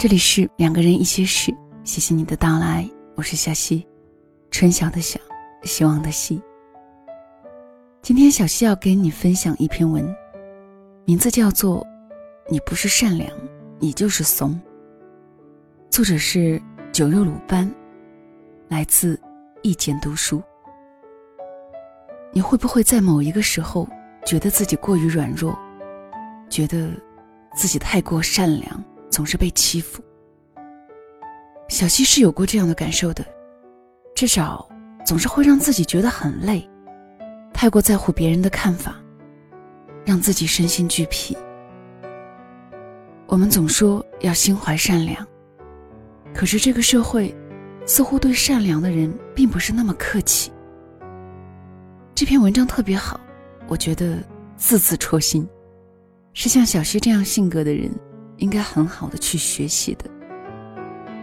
这里是两个人一些事，谢谢你的到来，我是小溪，春晓的晓，希望的希。今天小溪要给你分享一篇文，名字叫做《你不是善良，你就是怂》，作者是酒肉鲁班，来自一间读书。你会不会在某一个时候觉得自己过于软弱，觉得自己太过善良？总是被欺负，小溪是有过这样的感受的，至少总是会让自己觉得很累，太过在乎别人的看法，让自己身心俱疲。我们总说要心怀善良，可是这个社会似乎对善良的人并不是那么客气。这篇文章特别好，我觉得字字戳心，是像小溪这样性格的人。应该很好的去学习的。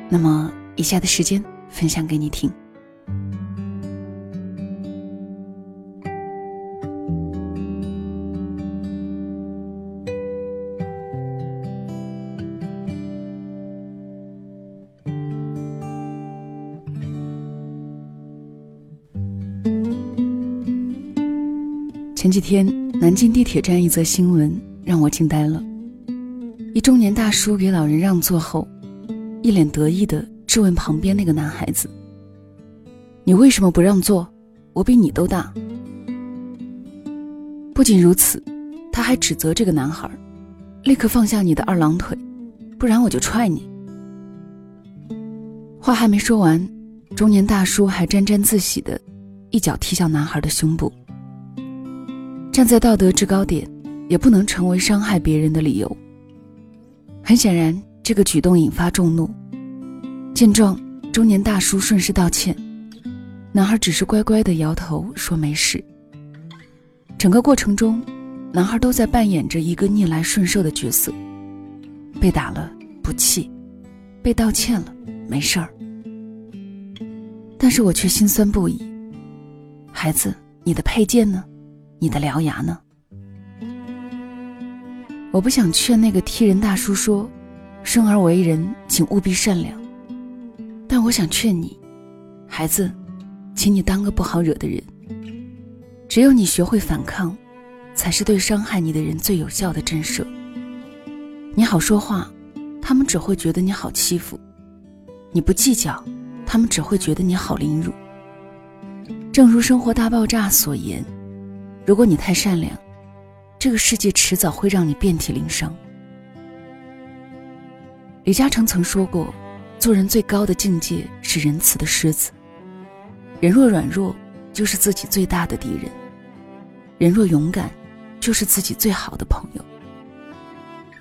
那么，以下的时间分享给你听。前几天，南京地铁站一则新闻让我惊呆了。一中年大叔给老人让座后，一脸得意的质问旁边那个男孩子：“你为什么不让座？我比你都大。”不仅如此，他还指责这个男孩：“立刻放下你的二郎腿，不然我就踹你。”话还没说完，中年大叔还沾沾自喜的一脚踢向男孩的胸部。站在道德制高点，也不能成为伤害别人的理由。很显然，这个举动引发众怒。见状，中年大叔顺势道歉，男孩只是乖乖的摇头说没事。整个过程中，男孩都在扮演着一个逆来顺受的角色，被打了不气，被道歉了没事儿。但是我却心酸不已。孩子，你的佩剑呢？你的獠牙呢？我不想劝那个踢人大叔说：“生而为人，请务必善良。”但我想劝你，孩子，请你当个不好惹的人。只有你学会反抗，才是对伤害你的人最有效的震慑。你好说话，他们只会觉得你好欺负；你不计较，他们只会觉得你好凌辱。正如《生活大爆炸》所言：“如果你太善良。”这个世界迟早会让你遍体鳞伤。李嘉诚曾说过：“做人最高的境界是仁慈的狮子。人若软弱，就是自己最大的敌人；人若勇敢，就是自己最好的朋友。”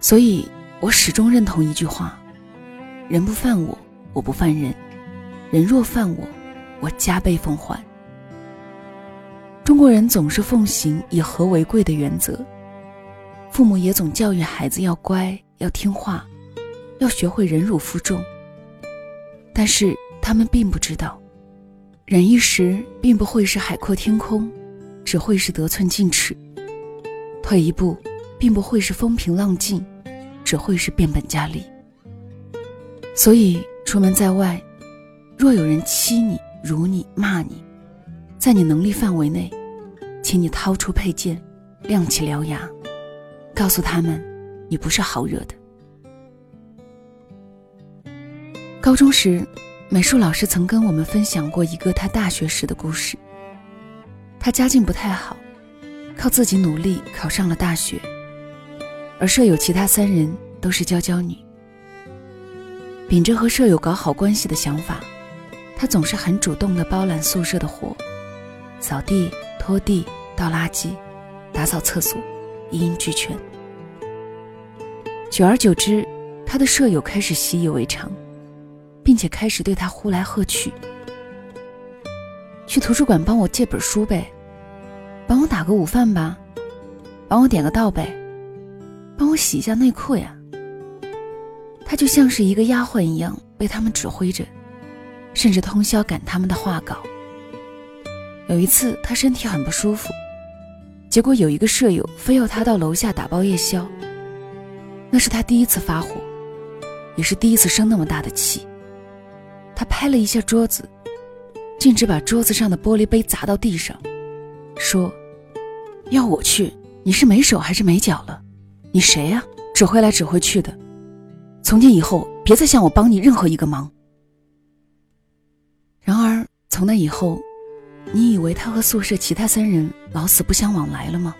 所以，我始终认同一句话：“人不犯我，我不犯人；人若犯我，我加倍奉还。”中国人总是奉行以和为贵的原则，父母也总教育孩子要乖、要听话、要学会忍辱负重。但是他们并不知道，忍一时并不会是海阔天空，只会是得寸进尺；退一步，并不会是风平浪静，只会是变本加厉。所以出门在外，若有人欺你、辱你、骂你，在你能力范围内，请你掏出佩剑，亮起獠牙，告诉他们，你不是好惹的。高中时，美术老师曾跟我们分享过一个他大学时的故事。他家境不太好，靠自己努力考上了大学，而舍友其他三人都是娇娇女。秉着和舍友搞好关系的想法，他总是很主动的包揽宿舍的活。扫地、拖地、倒垃圾、打扫厕所，一应俱全。久而久之，他的舍友开始习以为常，并且开始对他呼来喝去：“去图书馆帮我借本书呗，帮我打个午饭吧，帮我点个到呗，帮我洗一下内裤呀。”他就像是一个丫鬟一样被他们指挥着，甚至通宵赶他们的画稿。有一次，他身体很不舒服，结果有一个舍友非要他到楼下打包夜宵。那是他第一次发火，也是第一次生那么大的气。他拍了一下桌子，径直把桌子上的玻璃杯砸到地上，说：“要我去，你是没手还是没脚了？你谁呀？指挥来指挥去的。从今以后，别再向我帮你任何一个忙。”然而，从那以后，你以为他和宿舍其他三人老死不相往来了吗？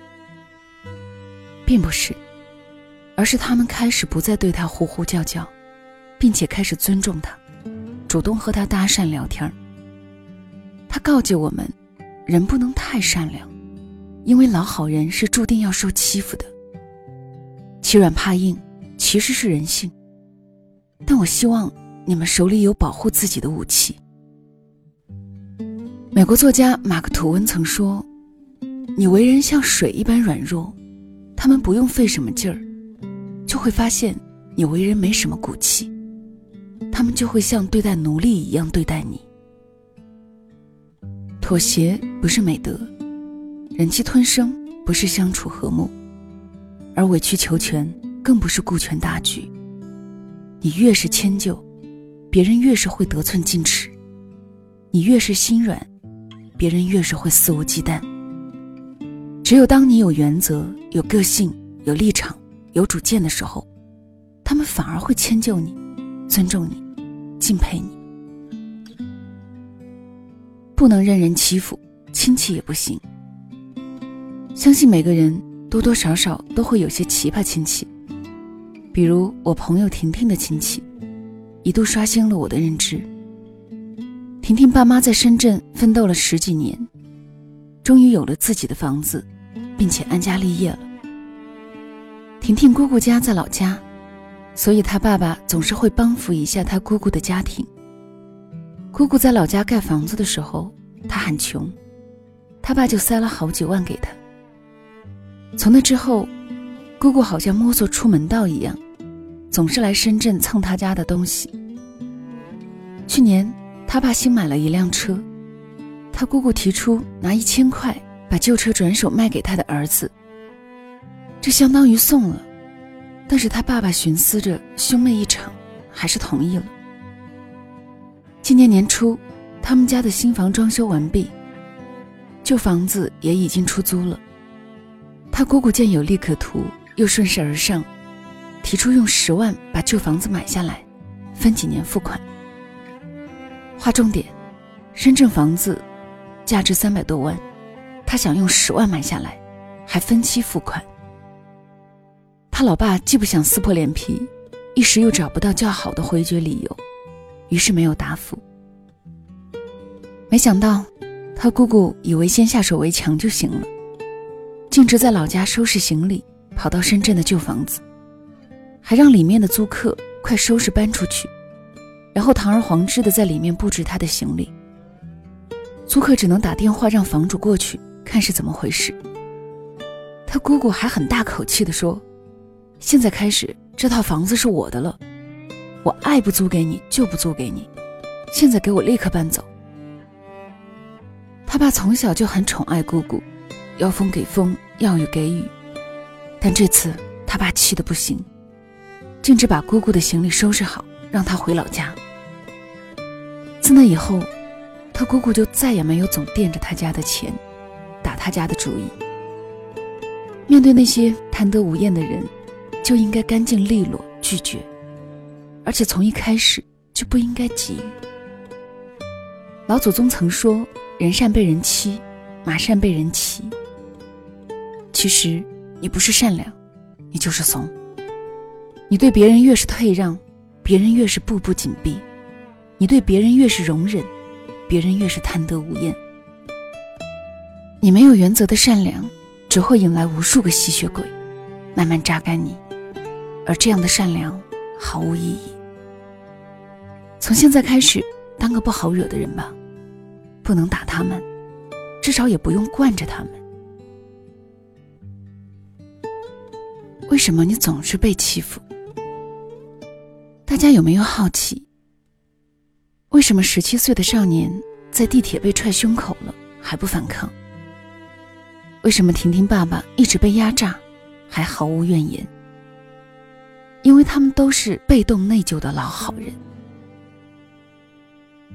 并不是，而是他们开始不再对他呼呼叫叫，并且开始尊重他。主动和他搭讪聊天他告诫我们，人不能太善良，因为老好人是注定要受欺负的。欺软怕硬其实是人性，但我希望你们手里有保护自己的武器。美国作家马克吐温曾说：“你为人像水一般软弱，他们不用费什么劲儿，就会发现你为人没什么骨气。”他们就会像对待奴隶一样对待你。妥协不是美德，忍气吞声不是相处和睦，而委曲求全更不是顾全大局。你越是迁就，别人越是会得寸进尺；你越是心软，别人越是会肆无忌惮。只有当你有原则、有个性、有立场、有主见的时候，他们反而会迁就你，尊重你。敬佩你，不能任人欺负，亲戚也不行。相信每个人多多少少都会有些奇葩亲戚，比如我朋友婷婷的亲戚，一度刷新了我的认知。婷婷爸妈在深圳奋斗了十几年，终于有了自己的房子，并且安家立业了。婷婷姑姑家在老家。所以，她爸爸总是会帮扶一下她姑姑的家庭。姑姑在老家盖房子的时候，他很穷，他爸就塞了好几万给他。从那之后，姑姑好像摸索出门道一样，总是来深圳蹭他家的东西。去年，他爸新买了一辆车，他姑姑提出拿一千块把旧车转手卖给他的儿子，这相当于送了。但是他爸爸寻思着兄妹一场，还是同意了。今年年初，他们家的新房装修完毕，旧房子也已经出租了。他姑姑见有利可图，又顺势而上，提出用十万把旧房子买下来，分几年付款。划重点：深圳房子价值三百多万，他想用十万买下来，还分期付款。他老爸既不想撕破脸皮，一时又找不到较好的回绝理由，于是没有答复。没想到，他姑姑以为先下手为强就行了，径直在老家收拾行李，跑到深圳的旧房子，还让里面的租客快收拾搬出去，然后堂而皇之的在里面布置他的行李。租客只能打电话让房主过去看是怎么回事。他姑姑还很大口气的说。现在开始，这套房子是我的了，我爱不租给你就不租给你，现在给我立刻搬走。他爸从小就很宠爱姑姑，要风给风，要雨给雨，但这次他爸气得不行，径直把姑姑的行李收拾好，让她回老家。自那以后，他姑姑就再也没有总惦着他家的钱，打他家的主意。面对那些贪得无厌的人。就应该干净利落拒绝，而且从一开始就不应该给予。老祖宗曾说：“人善被人欺，马善被人骑。”其实你不是善良，你就是怂。你对别人越是退让，别人越是步步紧逼；你对别人越是容忍，别人越是贪得无厌。你没有原则的善良，只会引来无数个吸血鬼，慢慢榨干你。而这样的善良毫无意义。从现在开始，当个不好惹的人吧，不能打他们，至少也不用惯着他们。为什么你总是被欺负？大家有没有好奇，为什么十七岁的少年在地铁被踹胸口了还不反抗？为什么婷婷爸爸一直被压榨，还毫无怨言？因为他们都是被动内疚的老好人。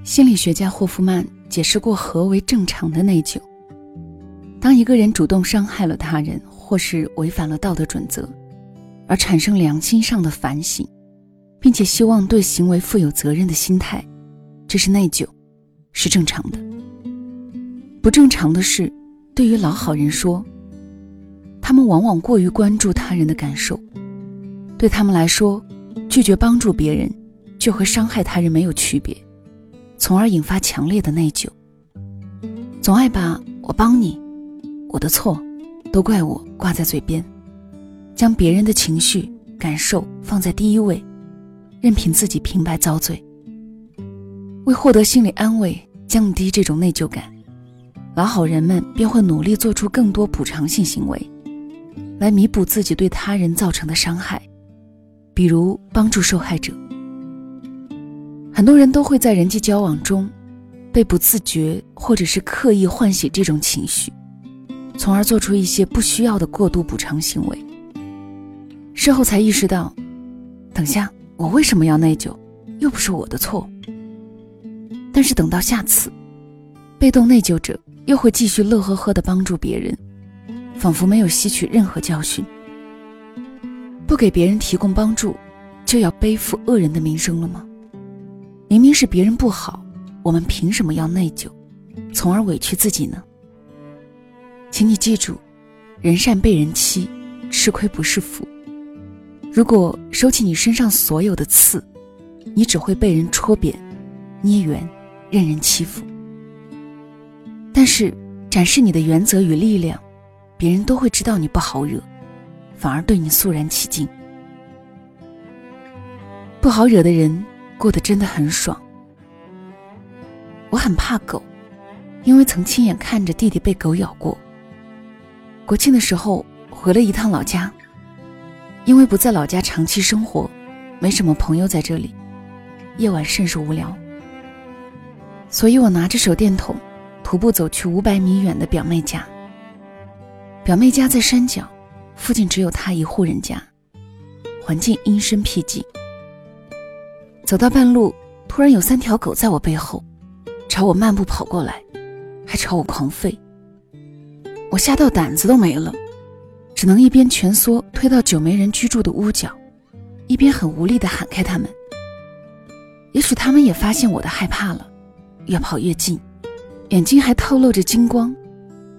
心理学家霍夫曼解释过何为正常的内疚：当一个人主动伤害了他人，或是违反了道德准则，而产生良心上的反省，并且希望对行为负有责任的心态，这是内疚，是正常的。不正常的是，对于老好人说，他们往往过于关注他人的感受，对他们来说，拒绝帮助别人，就和伤害他人没有区别。从而引发强烈的内疚，总爱把我帮你、我的错都怪我挂在嘴边，将别人的情绪感受放在第一位，任凭自己平白遭罪。为获得心理安慰，降低这种内疚感，老好人们便会努力做出更多补偿性行为，来弥补自己对他人造成的伤害，比如帮助受害者。很多人都会在人际交往中，被不自觉或者是刻意唤醒这种情绪，从而做出一些不需要的过度补偿行为。事后才意识到，等下我为什么要内疚？又不是我的错。但是等到下次，被动内疚者又会继续乐呵呵地帮助别人，仿佛没有吸取任何教训。不给别人提供帮助，就要背负恶人的名声了吗？明明是别人不好，我们凭什么要内疚，从而委屈自己呢？请你记住，人善被人欺，吃亏不是福。如果收起你身上所有的刺，你只会被人戳扁、捏圆，任人欺负。但是展示你的原则与力量，别人都会知道你不好惹，反而对你肃然起敬。不好惹的人。过得真的很爽。我很怕狗，因为曾亲眼看着弟弟被狗咬过。国庆的时候回了一趟老家，因为不在老家长期生活，没什么朋友在这里，夜晚甚是无聊，所以我拿着手电筒，徒步走去五百米远的表妹家。表妹家在山脚，附近只有她一户人家，环境阴森僻静。走到半路，突然有三条狗在我背后，朝我漫步跑过来，还朝我狂吠。我吓到胆子都没了，只能一边蜷缩推到久没人居住的屋角，一边很无力地喊开他们。也许他们也发现我的害怕了，越跑越近，眼睛还透露着金光，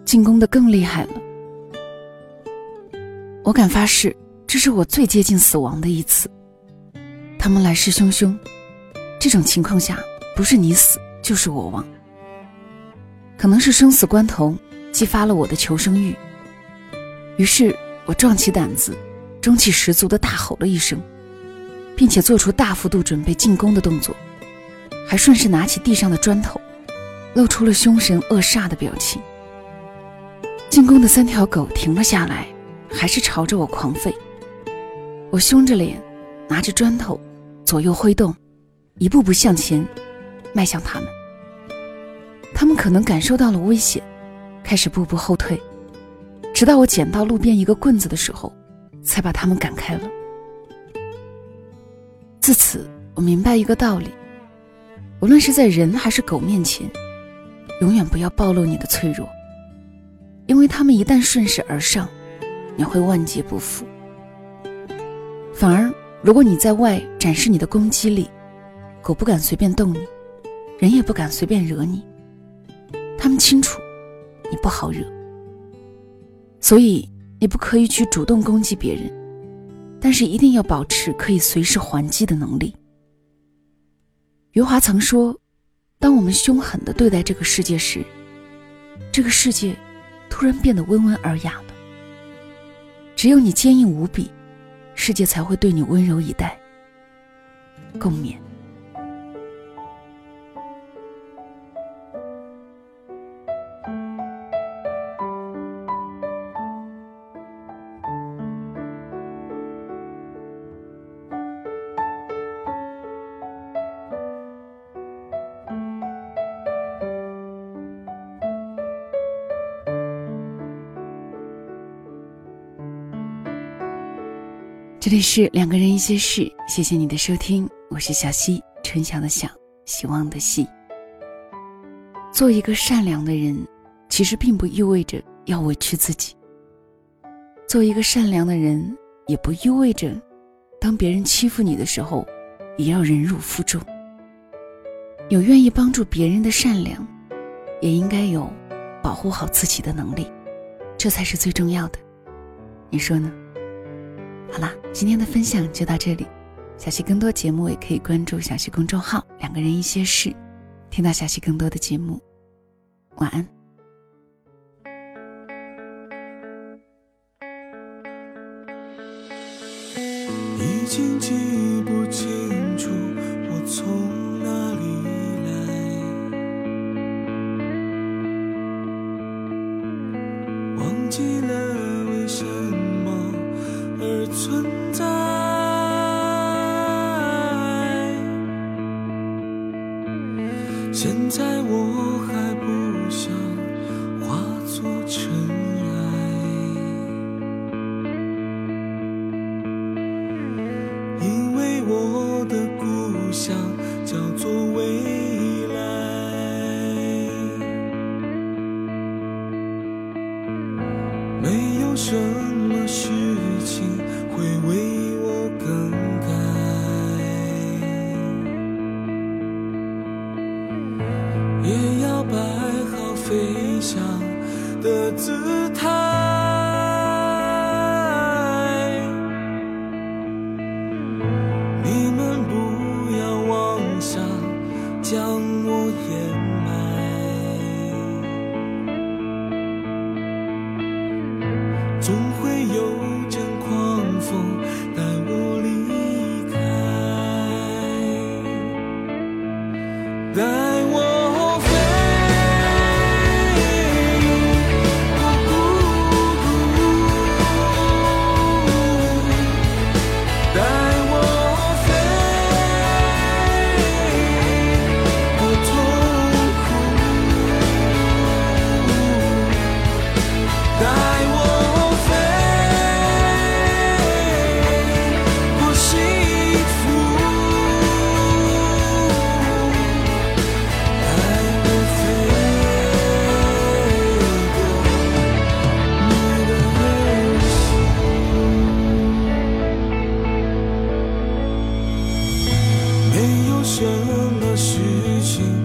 进攻的更厉害了。我敢发誓，这是我最接近死亡的一次。他们来势汹汹，这种情况下，不是你死就是我亡。可能是生死关头激发了我的求生欲，于是我壮起胆子，中气十足地大吼了一声，并且做出大幅度准备进攻的动作，还顺势拿起地上的砖头，露出了凶神恶煞的表情。进攻的三条狗停了下来，还是朝着我狂吠。我凶着脸，拿着砖头。左右挥动，一步步向前，迈向他们。他们可能感受到了危险，开始步步后退，直到我捡到路边一个棍子的时候，才把他们赶开了。自此，我明白一个道理：无论是在人还是狗面前，永远不要暴露你的脆弱，因为他们一旦顺势而上，你会万劫不复。反而。如果你在外展示你的攻击力，狗不敢随便动你，人也不敢随便惹你。他们清楚你不好惹，所以你不可以去主动攻击别人，但是一定要保持可以随时还击的能力。余华曾说：“当我们凶狠地对待这个世界时，这个世界突然变得温文尔雅了。只有你坚硬无比。”世界才会对你温柔以待。共勉。这里是两个人一些事，谢谢你的收听，我是小溪，春晓的晓，希望的希。做一个善良的人，其实并不意味着要委屈自己。做一个善良的人，也不意味着，当别人欺负你的时候，也要忍辱负重。有愿意帮助别人的善良，也应该有保护好自己的能力，这才是最重要的。你说呢？好啦，今天的分享就到这里。小溪更多节目也可以关注小溪公众号“两个人一些事”，听到小溪更多的节目。晚安。已经记想的姿态。什么事情。